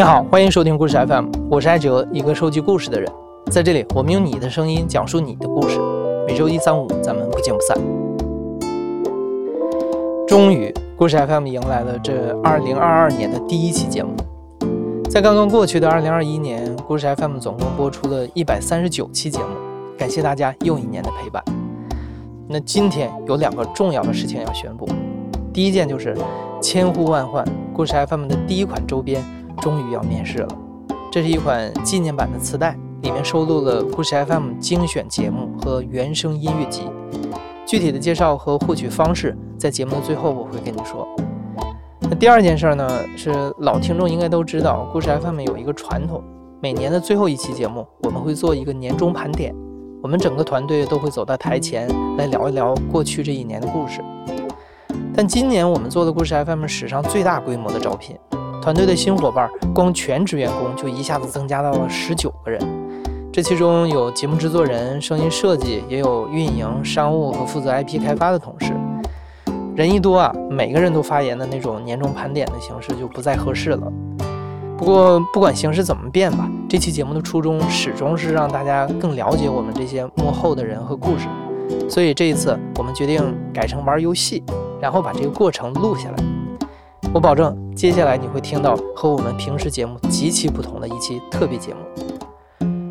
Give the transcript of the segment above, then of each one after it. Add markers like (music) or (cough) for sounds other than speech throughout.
你好，欢迎收听故事 FM，我是艾哲，一个收集故事的人。在这里，我们用你的声音讲述你的故事。每周一、三、五，咱们不见不散。终于，故事 FM 迎来了这2022年的第一期节目。在刚刚过去的2021年，故事 FM 总共播出了一百三十九期节目，感谢大家又一年的陪伴。那今天有两个重要的事情要宣布，第一件就是千呼万唤，故事 FM 的第一款周边终于要面试了。这是一款纪念版的磁带，里面收录了故事 FM 精选节目和原声音乐集。具体的介绍和获取方式，在节目的最后我会跟你说。那第二件事呢，是老听众应该都知道，故事 FM 有一个传统，每年的最后一期节目，我们会做一个年终盘点，我们整个团队都会走到台前来聊一聊过去这一年的故事。但今年我们做的故事 FM 史上最大规模的招聘，团队的新伙伴光全职员工就一下子增加到了十九个人，这其中有节目制作人、声音设计，也有运营、商务和负责 IP 开发的同事。人一多啊，每个人都发言的那种年终盘点的形式就不再合适了。不过不管形式怎么变吧，这期节目的初衷始终是让大家更了解我们这些幕后的人和故事。所以这一次我们决定改成玩游戏，然后把这个过程录下来。我保证，接下来你会听到和我们平时节目极其不同的一期特别节目。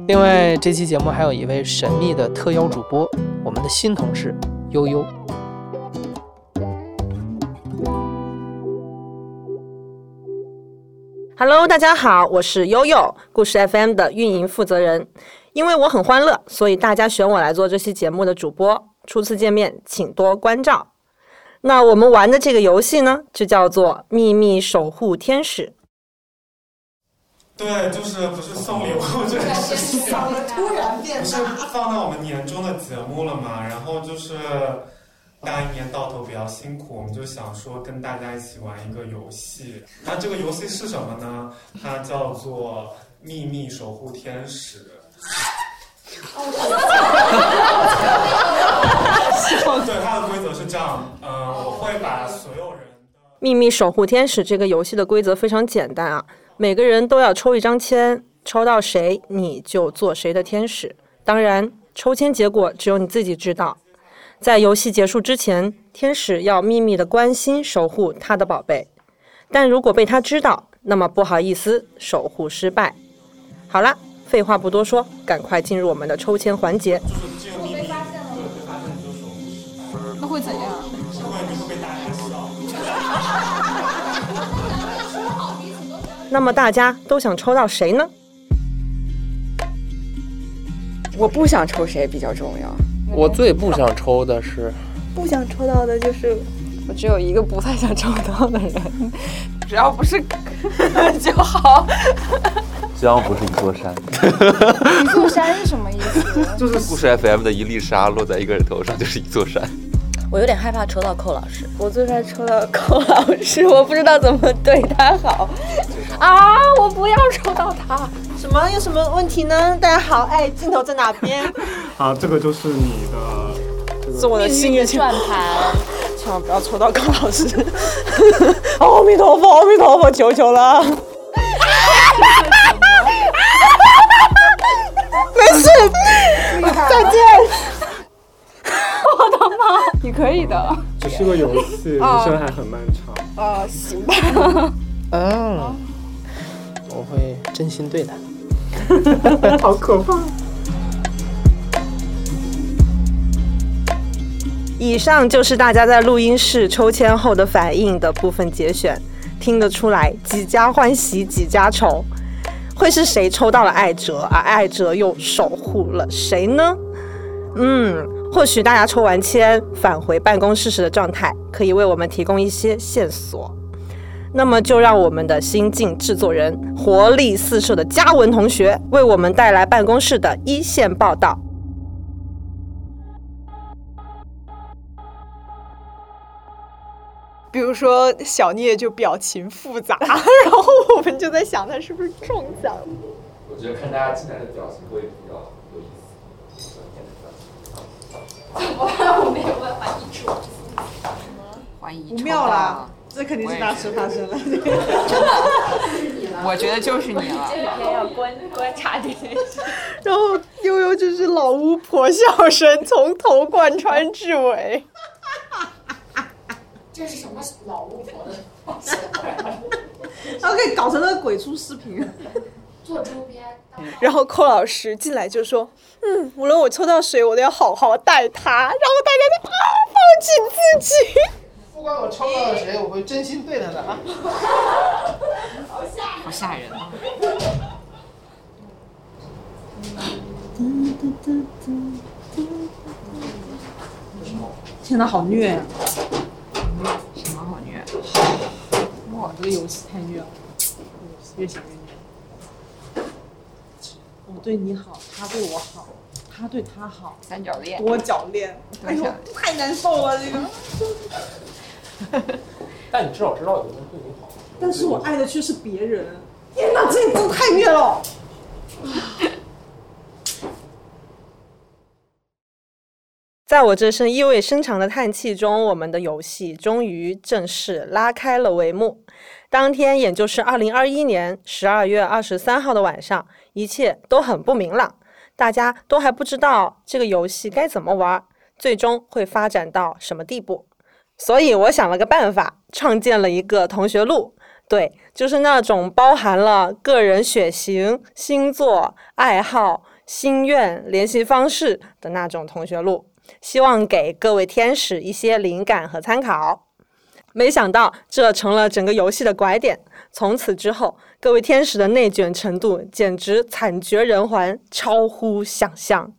另外，这期节目还有一位神秘的特邀主播，我们的新同事悠悠。Hello，大家好，我是悠悠，故事 FM 的运营负责人。因为我很欢乐，所以大家选我来做这期节目的主播。初次见面，请多关照。那我们玩的这个游戏呢，就叫做《秘密守护天使》。对，就是不是送礼物这个事情，(laughs) 突然变不是放到我们年终的节目了嘛？然后就是大家一年到头比较辛苦，我们就想说跟大家一起玩一个游戏。那这个游戏是什么呢？它叫做《秘密守护天使》。(laughs) 对，它的规则是这样，呃，我会把所有人秘密守护天使这个游戏的规则非常简单啊，每个人都要抽一张签，抽到谁你就做谁的天使。当然，抽签结果只有你自己知道。在游戏结束之前，天使要秘密的关心守护他的宝贝，但如果被他知道，那么不好意思，守护失败。好了，废话不多说，赶快进入我们的抽签环节。那会怎样？(laughs) 那么大家都想抽到谁呢？我不想抽谁比较重要。我最不想抽的是，(laughs) 不想抽到的就是我只有一个不太想抽到的人，只要不是 (laughs) 就好。只要不是一座山，一座山是什么意思？就是故事 FM 的一粒沙落在一个人头上就是一座山。我有点害怕抽到寇老师，我最怕抽到寇老师，我不知道怎么对他好啊！我不要抽到他。什么？有什么问题呢？大家好，哎，镜头在哪边？(laughs) 好，这个就是你的是我的幸运转盘，千万不要抽到寇老师！阿弥陀佛，阿弥陀佛，求求了！没事，再见。你可以的。只是个游戏，人生还很漫长。啊，行吧。嗯，我会真心对待。(laughs) 好可怕！以上就是大家在录音室抽签后的反应的部分节选，听得出来几家欢喜几家愁。会是谁抽到了艾哲，而艾哲又守护了谁呢？嗯，或许大家抽完签返回办公室时的状态，可以为我们提供一些线索。那么就让我们的新晋制作人活力四射的嘉文同学为我们带来办公室的一线报道。比如说小聂就表情复杂，(laughs) 然后我们就在想他是不是中奖。我觉得看大家进来的表情会比较有意思。(laughs) 我没有办法移出。不妙啦，这肯定是大事发生了。(laughs) 我觉得就是你了。天要观观察这件事。然后悠悠就是老巫婆笑声，从头贯穿至尾。(laughs) 这是什么老巫婆的然后可以搞成了鬼畜视频。做周边？然后寇老师进来就说：“嗯，无论我抽到谁，我都要好好待他。”然后大家就啊，放弃自己。不管我抽到了谁，我会真心对他的啊。好吓人啊！天哪，好虐呀、什么好虐？哇，这个游戏太虐了，越想越对你好，他对我好，他对他好，三角恋。多角恋，哎呦，太难受了这个。(laughs) 但你至少知道有人对你好。但是我爱的却是别人。天哪，这真的太虐了。(laughs) 在我这声意味深长的叹气中，我们的游戏终于正式拉开了帷幕。当天，也就是二零二一年十二月二十三号的晚上，一切都很不明朗，大家都还不知道这个游戏该怎么玩，最终会发展到什么地步。所以，我想了个办法，创建了一个同学录。对，就是那种包含了个人血型、星座、爱好、心愿、联系方式的那种同学录，希望给各位天使一些灵感和参考。没想到这成了整个游戏的拐点，从此之后，各位天使的内卷程度简直惨绝人寰，超乎想象。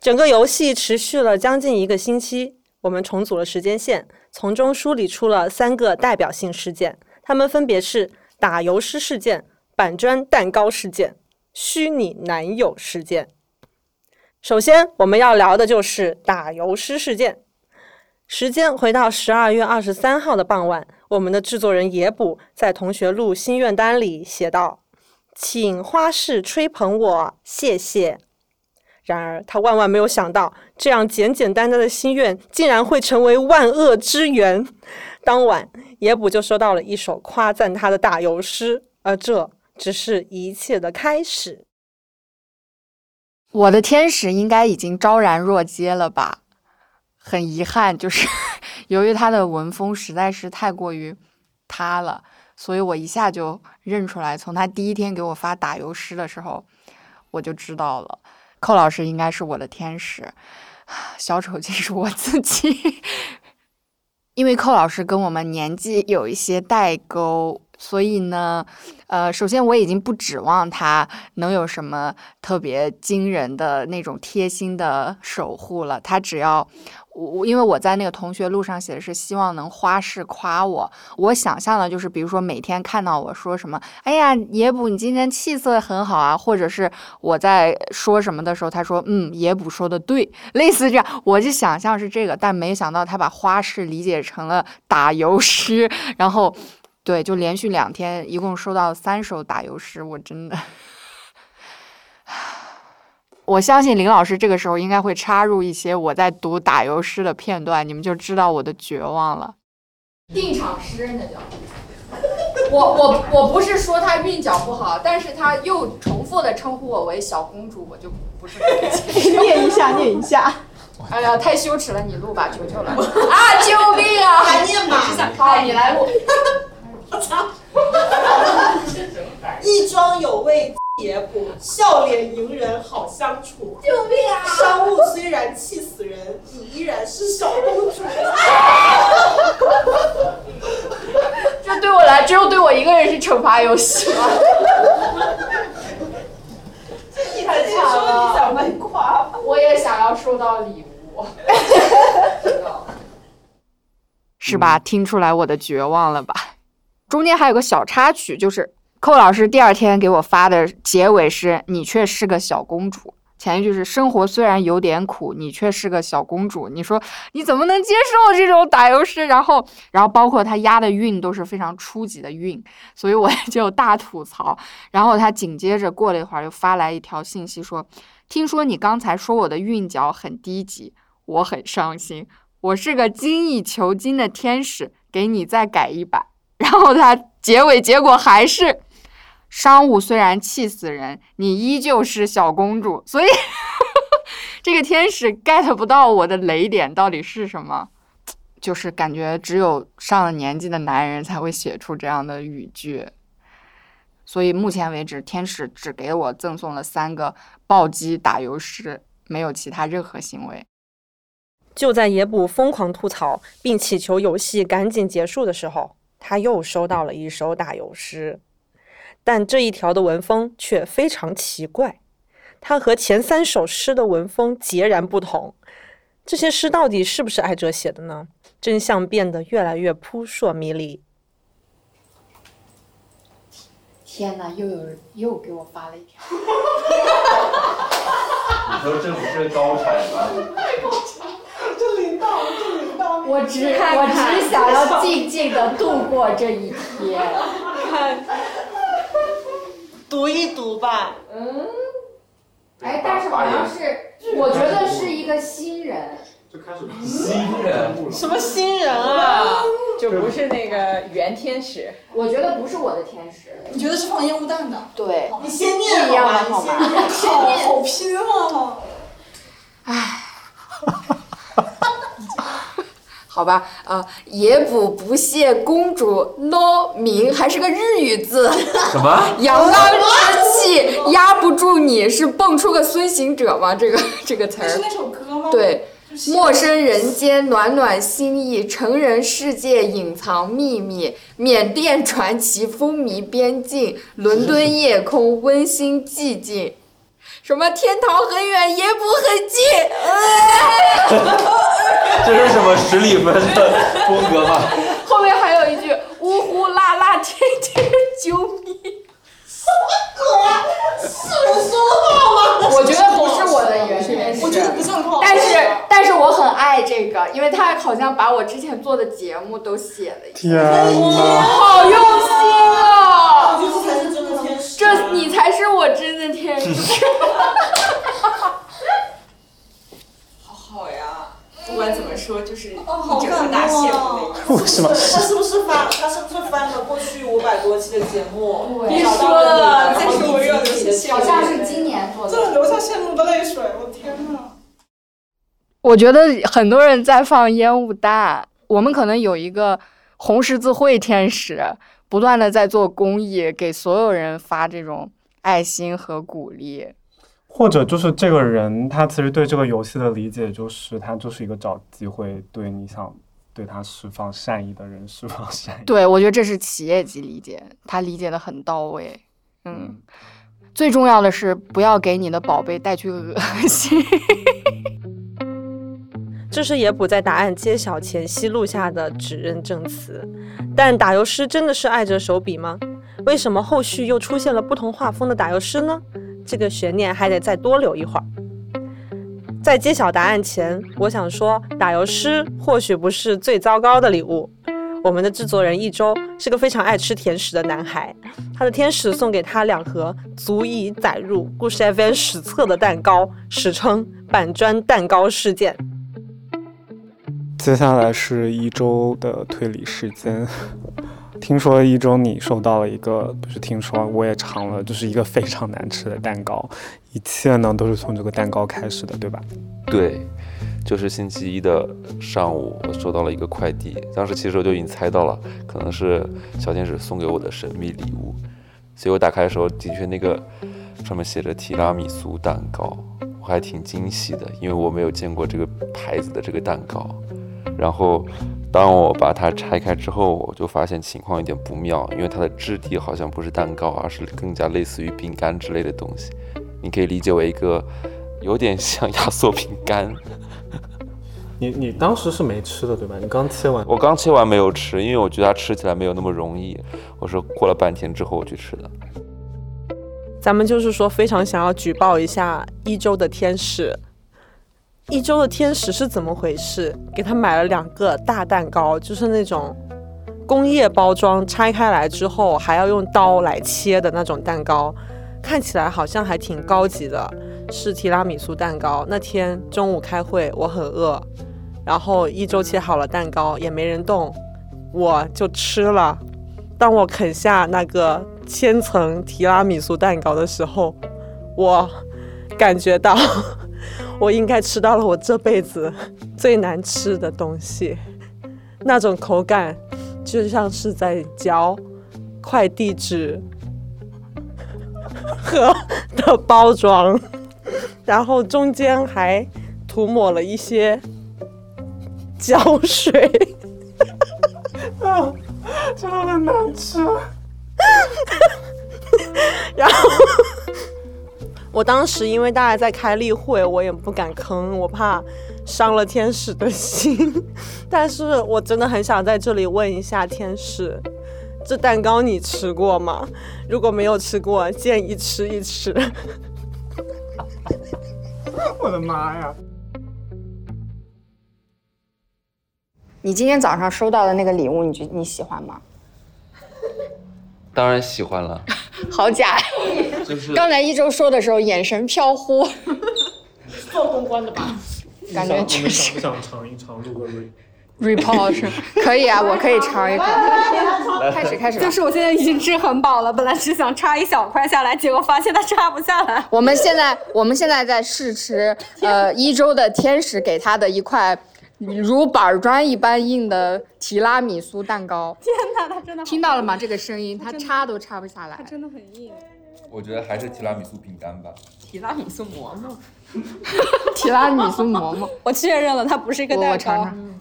整个游戏持续了将近一个星期，我们重组了时间线，从中梳理出了三个代表性事件。它们分别是打油诗事件、板砖蛋糕事件、虚拟男友事件。首先，我们要聊的就是打油诗事件。时间回到十二月二十三号的傍晚，我们的制作人野捕在同学录心愿单里写道：“请花式吹捧我，谢谢。”然而，他万万没有想到，这样简简单单的心愿竟然会成为万恶之源。当晚，野捕就收到了一首夸赞他的打油诗，而这只是一切的开始。我的天使应该已经昭然若揭了吧？很遗憾，就是 (laughs) 由于他的文风实在是太过于他了，所以我一下就认出来。从他第一天给我发打油诗的时候，我就知道了，寇老师应该是我的天使，(sighs) 小丑竟是我自己。(laughs) 因为寇老师跟我们年纪有一些代沟，所以呢，呃，首先我已经不指望他能有什么特别惊人的那种贴心的守护了。他只要我，因为我在那个同学录上写的是希望能花式夸我，我想象的就是，比如说每天看到我说什么，哎呀，野捕你今天气色很好啊，或者是我在说什么的时候，他说，嗯，野捕说的对，类似这样，我就想象是这个，但没想到他把花式理解成了打油诗，然后。对，就连续两天，一共收到三首打油诗，我真的，我相信林老师这个时候应该会插入一些我在读打油诗的片段，你们就知道我的绝望了。定场诗那叫。我我我不是说他韵脚不好，但是他又重复的称呼我为小公主，我就不是很接受。(laughs) 念一下，念一下。哎呀，太羞耻了，你录吧，求求了。啊，救命啊！还念吗。好，你来录。(laughs) 我操！一庄有味野捕，笑脸迎人好相处。救命啊！商务虽然气死人，你依然是小公主。这对我来，只有对我一个人是惩罚游戏吗？你还说你想被夸？我也想要收到礼物。是吧？听出来我的绝望了吧？中间还有个小插曲，就是寇老师第二天给我发的结尾是“你却是个小公主”，前一句是“生活虽然有点苦，你却是个小公主”。你说你怎么能接受这种打油诗？然后，然后包括他押的韵都是非常初级的韵，所以我就大吐槽。然后他紧接着过了一会儿又发来一条信息说：“听说你刚才说我的韵脚很低级，我很伤心。我是个精益求精的天使，给你再改一版。”然后他结尾结果还是商务虽然气死人，你依旧是小公主。所以 (laughs) 这个天使 get 不到我的雷点到底是什么，就是感觉只有上了年纪的男人才会写出这样的语句。所以目前为止，天使只给我赠送了三个暴击打油诗，没有其他任何行为。就在野捕疯狂吐槽并祈求游戏赶紧结束的时候，他又收到了一首打油诗，但这一条的文风却非常奇怪，它和前三首诗的文风截然不同。这些诗到底是不是艾哲写的呢？真相变得越来越扑朔迷离。天哪，又有人又给我发了一条。你说这不是高产吗？(laughs) 这领导，这领导，我只我只想要静静的度过这一天。看，(laughs) 读一读吧。嗯。哎，但是好像是，我觉得是一个新人。就开始新人？什么新人啊？就不是那个原天使。我觉得不是我的天使。你觉得是放烟雾弹的？对。你先念好吧，你先念。好好拼啊！唉。好吧，呃，野捕不屑公主 no 名还是个日语字。什么？阳刚之气压不住你是蹦出个孙行者吗？这个这个词儿。是那首歌吗？对。陌生人间暖暖心意，成人世界隐藏秘密。缅甸传奇风靡边境，伦敦夜空温馨寂静。什么天堂很远，也不很近。(laughs) 这是什么十里分的风格吗？(laughs) 后面还有一句呜呼啦啦天天救命。什么鬼啊？是人说的话吗？我觉得不是我的原因。我觉得不是很好。但是但是我很爱这个，因为他好像把我之前做的节目都写了一遍。天哪！好用心啊！我真的天 (laughs) 使。好好呀。不管怎么说，就是一哦整个大羡慕的 (laughs) 为什么？他是不是翻？他是不是翻了过去五百多期的节目？别说了，再说我又要流羡好像是今年做的。这流下羡慕的泪水，我天哪！我觉得很多人在放烟雾弹，我们可能有一个红十字会天使，不断的在做公益，给所有人发这种爱心和鼓励。或者就是这个人，他其实对这个游戏的理解就是，他就是一个找机会对你想对他释放善意的人释放善意。对，我觉得这是企业级理解，他理解的很到位。嗯，最重要的是不要给你的宝贝带去恶心。(laughs) 这是野捕在答案揭晓前夕录下的指认证词，但打油诗真的是爱着手笔吗？为什么后续又出现了不同画风的打油诗呢？这个悬念还得再多留一会儿。在揭晓答案前，我想说，打油诗或许不是最糟糕的礼物。我们的制作人一周是个非常爱吃甜食的男孩，他的天使送给他两盒足以载入故事 FM 史册的蛋糕，史称“板砖蛋糕事件”。接下来是一周的推理时间。听说一周你收到了一个，不是听说，我也尝了，就是一个非常难吃的蛋糕。一切呢都是从这个蛋糕开始的，对吧？对，就是星期一的上午，我收到了一个快递。当时其实我就已经猜到了，可能是小天使送给我的神秘礼物。所以我打开的时候，的确那个上面写着提拉米苏蛋糕，我还挺惊喜的，因为我没有见过这个牌子的这个蛋糕。然后，当我把它拆开之后，我就发现情况有点不妙，因为它的质地好像不是蛋糕，而是更加类似于饼干之类的东西。你可以理解为一个有点像压缩饼干。(laughs) 你你当时是没吃的对吧？你刚切完，我刚切完没有吃，因为我觉得它吃起来没有那么容易。我是过了半天之后我去吃的。咱们就是说，非常想要举报一下一周的天使。一周的天使是怎么回事？给他买了两个大蛋糕，就是那种工业包装，拆开来之后还要用刀来切的那种蛋糕，看起来好像还挺高级的，是提拉米苏蛋糕。那天中午开会，我很饿，然后一周切好了蛋糕，也没人动，我就吃了。当我啃下那个千层提拉米苏蛋糕的时候，我感觉到我应该吃到了我这辈子最难吃的东西，那种口感就像是在嚼快递纸 (laughs) 盒的包装，然后中间还涂抹了一些胶水。啊，真的很难吃。(laughs) 然后我当时因为大家在开例会，我也不敢吭，我怕伤了天使的心。(laughs) 但是我真的很想在这里问一下天使，这蛋糕你吃过吗？如果没有吃过，建议吃一吃。(laughs) 我的妈呀！你今天早上收到的那个礼物，你觉你喜欢吗？当然喜欢了，(laughs) 好假！就是刚才一周说的时候，眼神飘忽。做公关的吧？感觉确实想不想尝一尝录个 re？report 是可以啊，(laughs) 我可以尝一口。开始开始就是我现在已经吃很饱了，本来只想插一小块下来，结果发现它插不下来。我们现在我们现在在试吃，呃，一周的天使给他的一块如板砖一般硬的提拉米苏蛋糕。天哪，它真的听到了吗？这个声音，它插都插不下来它。真的很硬。我觉得还是提拉米苏饼干吧。提拉米苏馍馍，(laughs) 提拉米苏馍馍，我确认了，它不是一个蛋糕我尝尝，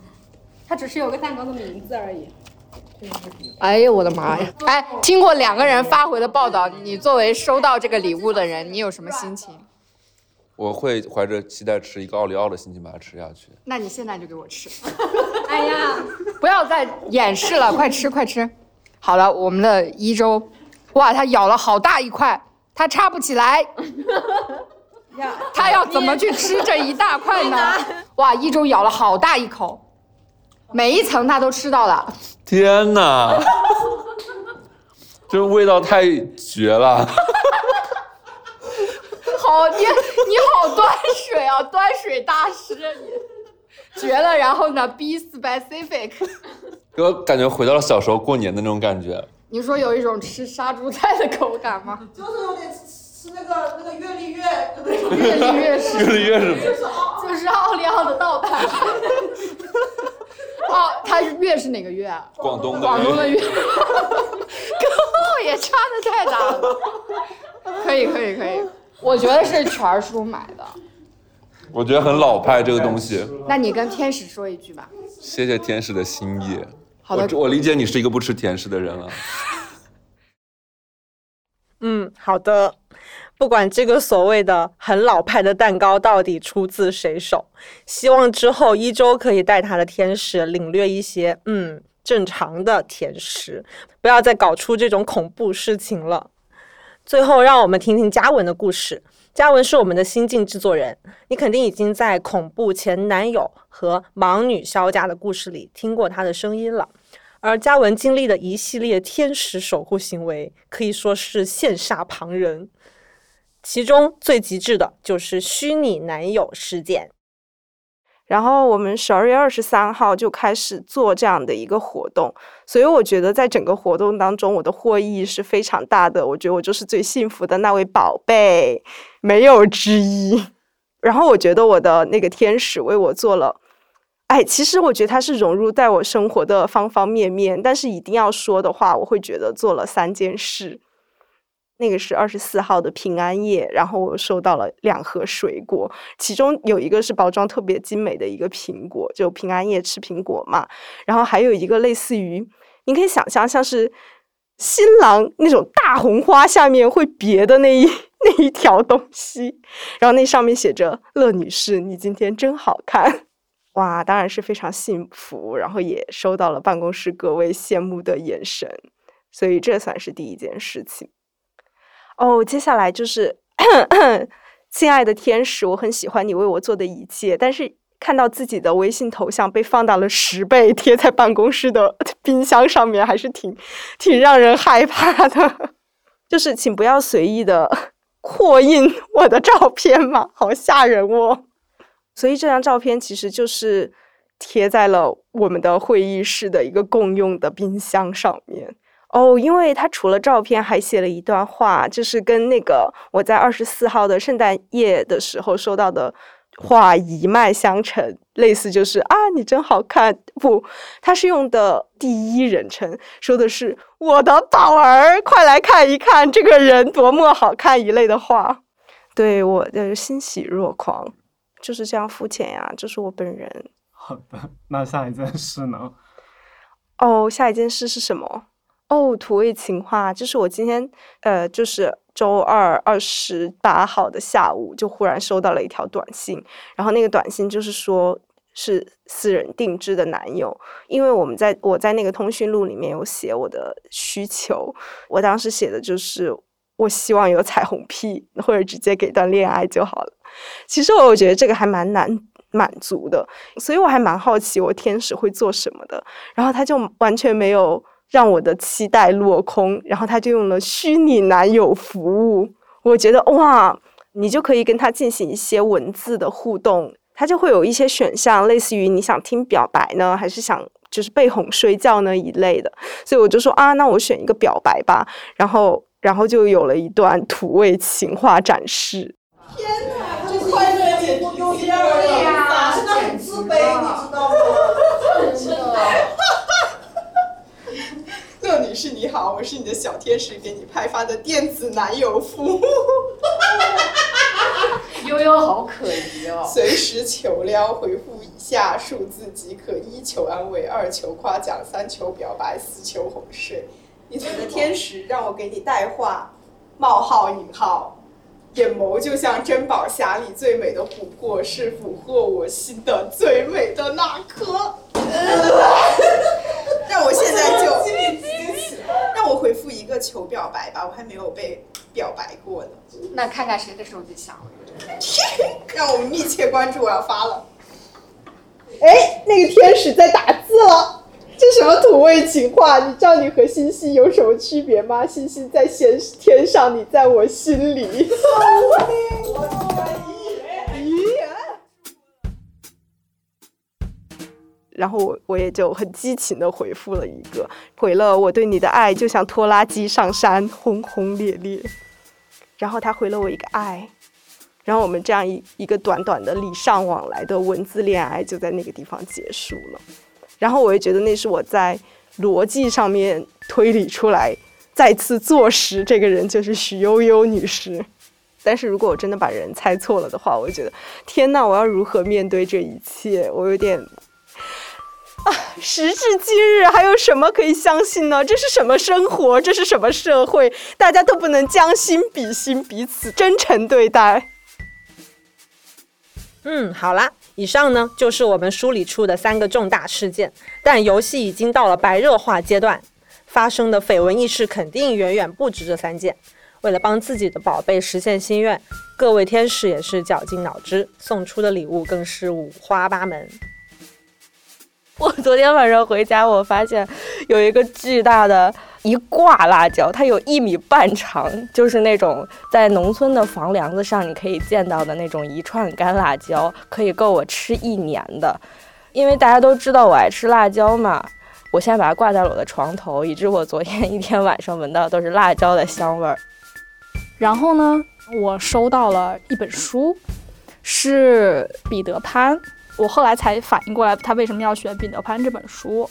它只是有个蛋糕的名字而已。哎呦我的妈呀！哎，听过两个人发回的报道，你作为收到这个礼物的人，你有什么心情？我会怀着期待吃一个奥利奥的心情把它吃下去。那你现在就给我吃，(laughs) 哎呀，(laughs) 不要再掩饰了，快吃快吃。好了，我们的一周，哇，他咬了好大一块，他插不起来，(laughs) 他要怎么去吃这一大块呢？哇，一周咬了好大一口，每一层他都吃到了。天哪，这味道太绝了！好，你你好端水啊，端水大师你，(laughs) 绝了。然后呢，be specific，给我感觉回到了小时候过年的那种感觉。你说有一种吃杀猪菜的口感吗？就是有点吃那个那个月历月，月历月是月历月是什么就是奥就是奥利奥的倒盘。(laughs) 哦，它是月是哪个月啊？广东的广东的月。(laughs) 跟后也差的太大了。可以可以可以，我觉得是全叔买的。我觉得很老派这个东西。那你跟天使说一句吧。谢谢天使的心意。好的我我理解你是一个不吃甜食的人了。(laughs) 嗯，好的。不管这个所谓的很老派的蛋糕到底出自谁手，希望之后一周可以带他的天使领略一些嗯正常的甜食，不要再搞出这种恐怖事情了。最后，让我们听听嘉文的故事。嘉文是我们的新晋制作人，你肯定已经在恐怖前男友和盲女肖家的故事里听过他的声音了。而嘉文经历的一系列天使守护行为，可以说是羡煞旁人。其中最极致的就是虚拟男友事件。然后我们十二月二十三号就开始做这样的一个活动，所以我觉得在整个活动当中，我的获益是非常大的。我觉得我就是最幸福的那位宝贝，没有之一。(laughs) 然后我觉得我的那个天使为我做了，哎，其实我觉得他是融入在我生活的方方面面，但是一定要说的话，我会觉得做了三件事。那个是二十四号的平安夜，然后我收到了两盒水果，其中有一个是包装特别精美的一个苹果，就平安夜吃苹果嘛。然后还有一个类似于，你可以想象像是新郎那种大红花下面会别的那一 (laughs) 那一条东西，然后那上面写着“乐女士，你今天真好看”。哇，当然是非常幸福，然后也收到了办公室各位羡慕的眼神，所以这算是第一件事情。哦，接下来就是，(coughs) 亲爱的天使，我很喜欢你为我做的一切，但是看到自己的微信头像被放大了十倍，贴在办公室的 (laughs) 冰箱上面，还是挺挺让人害怕的。就是请不要随意的 (laughs) 扩印我的照片嘛，好吓人哦。所以这张照片其实就是贴在了我们的会议室的一个共用的冰箱上面。哦，因为他除了照片，还写了一段话，就是跟那个我在二十四号的圣诞夜的时候收到的话一脉相承，类似就是啊，你真好看。不，他是用的第一人称，说的是我的宝儿，快来看一看这个人多么好看一类的话。对我的欣喜若狂，就是这样肤浅呀，这是我本人。好的，那下一件事呢？哦，下一件事是什么？哦，土味情话，就是我今天呃，就是周二二十八号的下午，就忽然收到了一条短信，然后那个短信就是说是私人定制的男友，因为我们在我在那个通讯录里面有写我的需求，我当时写的就是我希望有彩虹屁，或者直接给段恋爱就好了。其实我觉得这个还蛮难满足的，所以我还蛮好奇我天使会做什么的，然后他就完全没有。让我的期待落空，然后他就用了虚拟男友服务。我觉得哇，你就可以跟他进行一些文字的互动，他就会有一些选项，类似于你想听表白呢，还是想就是被哄睡觉呢一类的。所以我就说啊，那我选一个表白吧。然后，然后就有了一段土味情话展示。天哪，这快乐姐丢第二了，真的很自卑，你知道吗？真的。乐女士你好，我是你的小天使，给你派发的电子男友服务。(laughs) 悠悠好可疑哦。(laughs) 随时求撩，回复以下数字即可：一求安慰，二求夸奖，三求表白，四求哄睡。你的天使让我给你带话：冒号引号，眼眸就像珍宝匣里最美的琥珀，是俘获我心的最美的那颗。(laughs) 让我现在就一个求表白吧，我还没有被表白过呢。那看看谁的手机响了。(laughs) 让我们密切关注，我要发了。哎，那个天使在打字了，这什么土味情话？你知道你和星星有什么区别吗？星星在天天上，你在我心里。然后我我也就很激情的回复了一个，回了我对你的爱就像拖拉机上山，轰轰烈烈。然后他回了我一个爱，然后我们这样一一个短短的礼尚往来的文字恋爱就在那个地方结束了。然后我也觉得那是我在逻辑上面推理出来，再次坐实这个人就是许悠悠女士。但是如果我真的把人猜错了的话，我觉得天呐，我要如何面对这一切？我有点。啊！时至今日，还有什么可以相信呢？这是什么生活？这是什么社会？大家都不能将心比心，彼此真诚对待。嗯，好啦，以上呢就是我们梳理出的三个重大事件。但游戏已经到了白热化阶段，发生的绯闻轶事肯定远远不止这三件。为了帮自己的宝贝实现心愿，各位天使也是绞尽脑汁，送出的礼物更是五花八门。(laughs) 我昨天晚上回家，我发现有一个巨大的一挂辣椒，它有一米半长，就是那种在农村的房梁子上你可以见到的那种一串干辣椒，可以够我吃一年的。因为大家都知道我爱吃辣椒嘛，我现在把它挂在了我的床头，以致我昨天 (laughs) 一天晚上闻到都是辣椒的香味儿。然后呢，我收到了一本书，是彼得潘。我后来才反应过来，他为什么要选《彼得潘》这本书，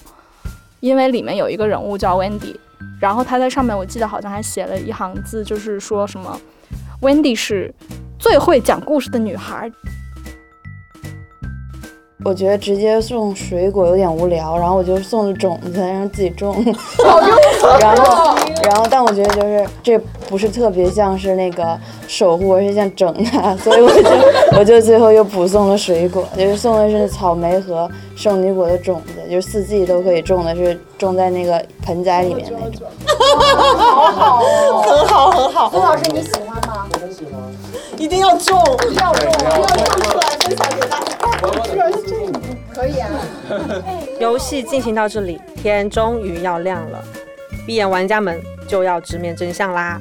因为里面有一个人物叫 Wendy，然后他在上面我记得好像还写了一行字，就是说什么 Wendy 是最会讲故事的女孩。我觉得直接送水果有点无聊，然后我就送了种子，让自己种。(laughs) 然后，然后，但我觉得就是这不是特别像是那个守护，而是像整他，所以我就 (laughs) 我就最后又补送了水果，就是送的是草莓和圣女果的种子，就是四季都可以种的，是种在那个盆栽里面那种。好好，很好很好。孙老师你喜欢吗？我很喜欢。一定要种，要种，要种出来分享给大家。居然是这样，可以啊。游戏进行到这里，天终于要亮了，闭眼玩家们就要直面真相啦。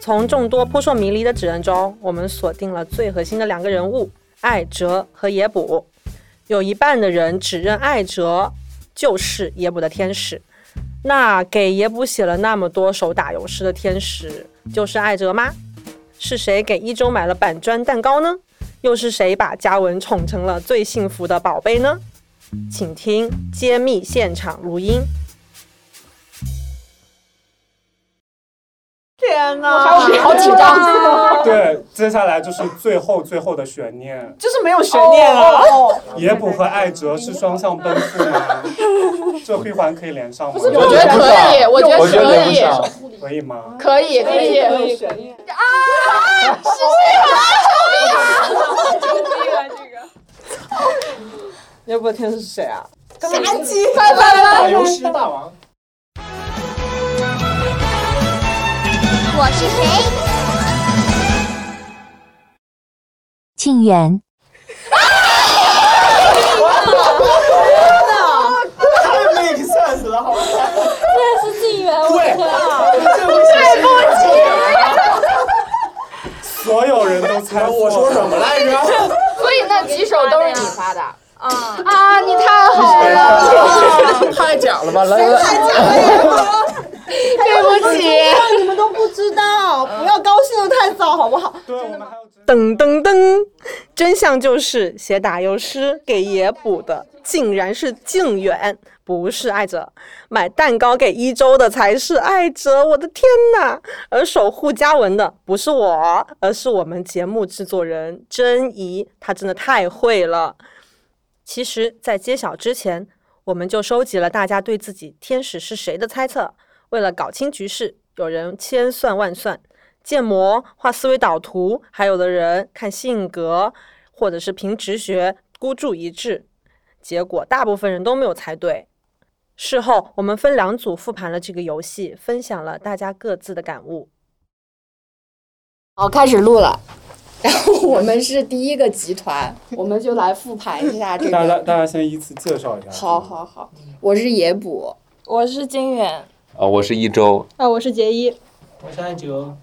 从众多扑朔迷离的指认中，我们锁定了最核心的两个人物艾哲和野卜。有一半的人指认艾哲就是野卜的天使，那给野捕写了那么多首打油诗的天使，就是艾哲吗？是谁给一周买了板砖蛋糕呢？又是谁把嘉文宠成了最幸福的宝贝呢？请听揭秘现场录音。天哪，好紧张对，接下来就是最后最后的悬念，就是没有悬念啊！哦野捕和艾哲是双向奔赴吗？这闭环可以连上吗？我觉得可以，我觉得可以可以吗？可以，可以，可以。悬念啊！是谁啊？救命啊！这个野捕的天使是谁啊？杀鸡！拜拜拜打油诗大王。我是谁？庆元。太 make sense 了，好吗？这是晋元，我对，天对不起，所有人都猜我说什么来着？所以那几首都是你发的。啊啊！你太好了，(laughs) 太假了吧，来谁太假了呀？(laughs) 对不起，你们都不知道，不要高兴的太早，好不好？噔噔噔，真相就是写打油诗给爷补的，竟然是靖远，不是艾哲；买蛋糕给一周的才是艾哲，我的天呐！而守护嘉文的不是我，而是我们节目制作人珍怡，她真的太会了。其实，在揭晓之前，我们就收集了大家对自己天使是谁的猜测。为了搞清局势，有人千算万算。建模、画思维导图，还有的人看性格，或者是凭直觉孤注一掷，结果大部分人都没有猜对。事后，我们分两组复盘了这个游戏，分享了大家各自的感悟。好，开始录了。(laughs) 然后我们是第一个集团，我们就来复盘一下这个。大家大家先依次介绍一下。好好好，我是野捕，我是金远，啊，我是一周，啊，我是杰一，我是艾哲。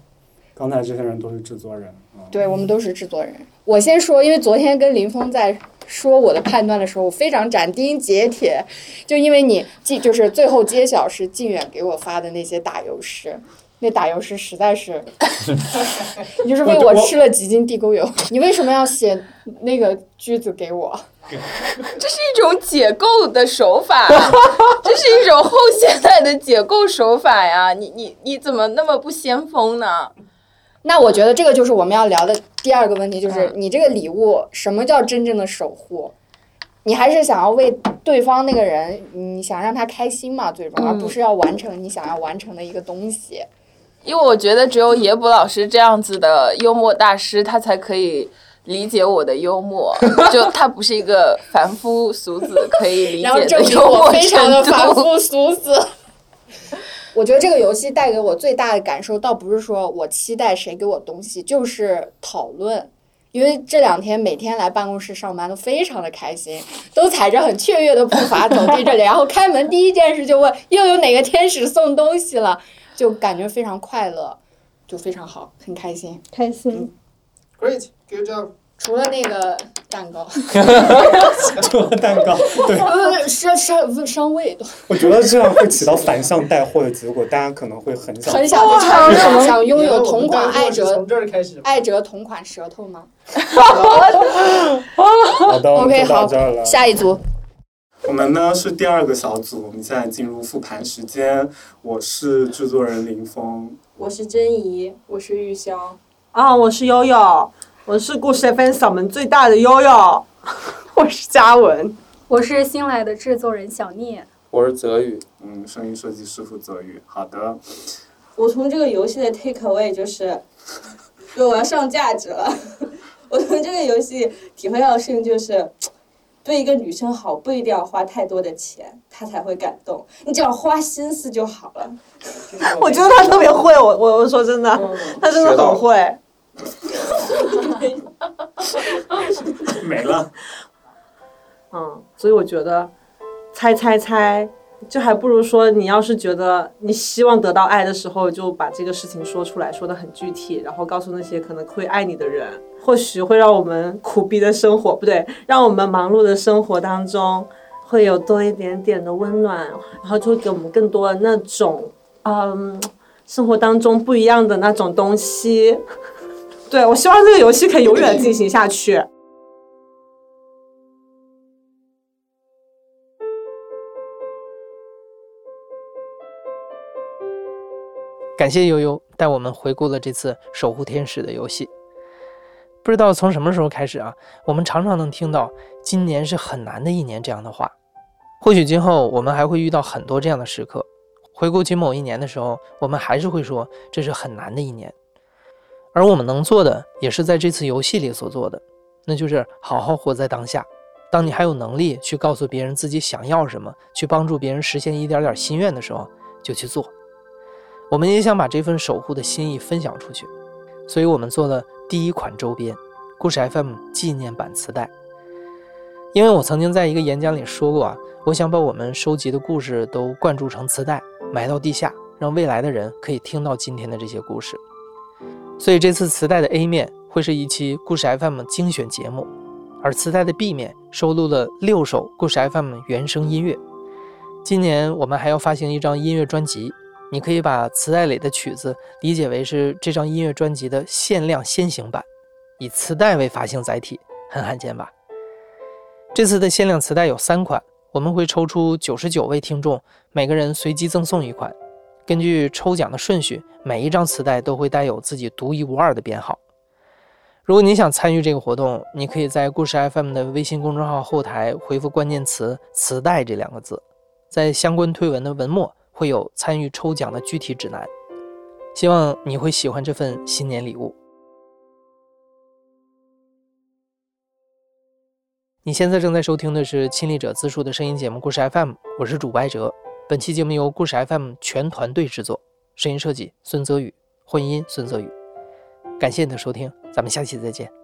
刚才这些人都是制作人。对我们都是制作人。我先说，因为昨天跟林峰在说我的判断的时候，我非常斩钉截铁，就因为你记，就是最后揭晓是靖远给我发的那些打油诗。那打油诗实在是，(laughs) 你就是为我吃了几斤地沟油。你为什么要写那个句子给我？(laughs) 这是一种解构的手法，这是一种后现代的解构手法呀！你你你怎么那么不先锋呢？那我觉得这个就是我们要聊的第二个问题，就是你这个礼物，什么叫真正的守护？你还是想要为对方那个人，你想让他开心嘛，最终，而不是要完成你想要完成的一个东西。因为我觉得只有野捕老师这样子的幽默大师，他才可以理解我的幽默。(laughs) 就他不是一个凡夫俗子可以理解的幽默我非常的。凡夫俗子。(laughs) 我觉得这个游戏带给我最大的感受，倒不是说我期待谁给我东西，就是讨论。因为这两天每天来办公室上班都非常的开心，都踩着很雀跃的步伐走进这里，然后开门第一件事就问又有哪个天使送东西了，就感觉非常快乐，就非常好，很开心。开心。Great, good job。除了那个蛋糕，除了蛋糕，(laughs) 对，呃，伤伤伤胃都我觉得这样会起到反向带货的结果，大家可能会很想很想想拥有同款艾哲从这儿开始。艾哲同款舌头吗？(laughs) OK，好。下一组。我们呢是第二个小组，我们现在进入复盘时间。我是制作人林峰，我是珍怡，我是玉香。啊，我是悠悠，我是故事 FM 嗓门最大的悠悠。(laughs) 我是嘉文，我是新来的制作人小聂。我是泽宇，嗯，声音设计师傅泽宇。好的，我从这个游戏的 take away 就是，对 (laughs) 我要上价值了。(laughs) 我从这个游戏体会到的事情就是，对一个女生好不一定要花太多的钱，她才会感动，你只要花心思就好了。(laughs) 我觉得她特别会，我我我说真的，她真的很会。没 (laughs) 了。嗯，所以我觉得，猜猜猜，就还不如说你要是觉得你希望得到爱的时候，就把这个事情说出来，说的很具体，然后告诉那些可能会爱你的人，或许会让我们苦逼的生活，不对，让我们忙碌的生活当中。会有多一点点的温暖，然后就会给我们更多的那种嗯生活当中不一样的那种东西。(laughs) 对我希望这个游戏可以永远进行下去。感谢悠悠带我们回顾了这次守护天使的游戏。不知道从什么时候开始啊，我们常常能听到“今年是很难的一年”这样的话。或许今后我们还会遇到很多这样的时刻，回顾起某一年的时候，我们还是会说这是很难的一年。而我们能做的，也是在这次游戏里所做的，那就是好好活在当下。当你还有能力去告诉别人自己想要什么，去帮助别人实现一点点心愿的时候，就去做。我们也想把这份守护的心意分享出去，所以我们做了第一款周边——故事 FM 纪念版磁带。因为我曾经在一个演讲里说过啊，我想把我们收集的故事都灌注成磁带，埋到地下，让未来的人可以听到今天的这些故事。所以这次磁带的 A 面会是一期故事 FM 精选节目，而磁带的 B 面收录了六首故事 FM 原声音乐。今年我们还要发行一张音乐专辑。你可以把磁带里的曲子理解为是这张音乐专辑的限量先行版，以磁带为发行载体，很罕见吧？这次的限量磁带有三款，我们会抽出九十九位听众，每个人随机赠送一款。根据抽奖的顺序，每一张磁带都会带有自己独一无二的编号。如果你想参与这个活动，你可以在故事 FM 的微信公众号后台回复关键词“磁带”这两个字，在相关推文的文末。会有参与抽奖的具体指南，希望你会喜欢这份新年礼物。你现在正在收听的是亲历者自述的声音节目《故事 FM》，我是主播哲。本期节目由故事 FM 全团队制作，声音设计孙泽宇，混音孙泽宇。感谢你的收听，咱们下期再见。